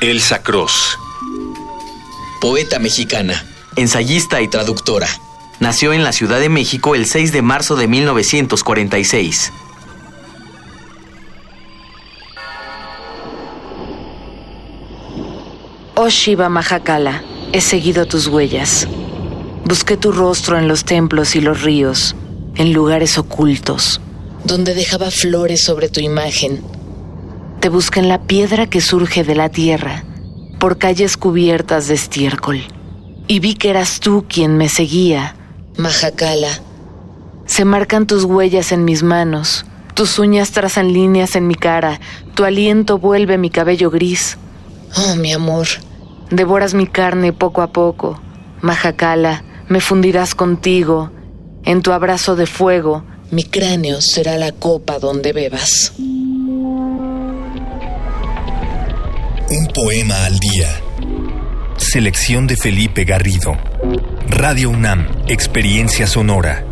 Elsa Cross. Poeta mexicana, ensayista y traductora. Nació en la Ciudad de México el 6 de marzo de 1946. Oh Shiva Mahakala, he seguido tus huellas. Busqué tu rostro en los templos y los ríos, en lugares ocultos, donde dejaba flores sobre tu imagen. Te busqué en la piedra que surge de la tierra, por calles cubiertas de estiércol, y vi que eras tú quien me seguía, Mahakala. Se marcan tus huellas en mis manos, tus uñas trazan líneas en mi cara, tu aliento vuelve mi cabello gris. Oh, mi amor, devoras mi carne poco a poco. Mahakala, me fundirás contigo. En tu abrazo de fuego, mi cráneo será la copa donde bebas. Un poema al día. Selección de Felipe Garrido. Radio UNAM, Experiencia Sonora.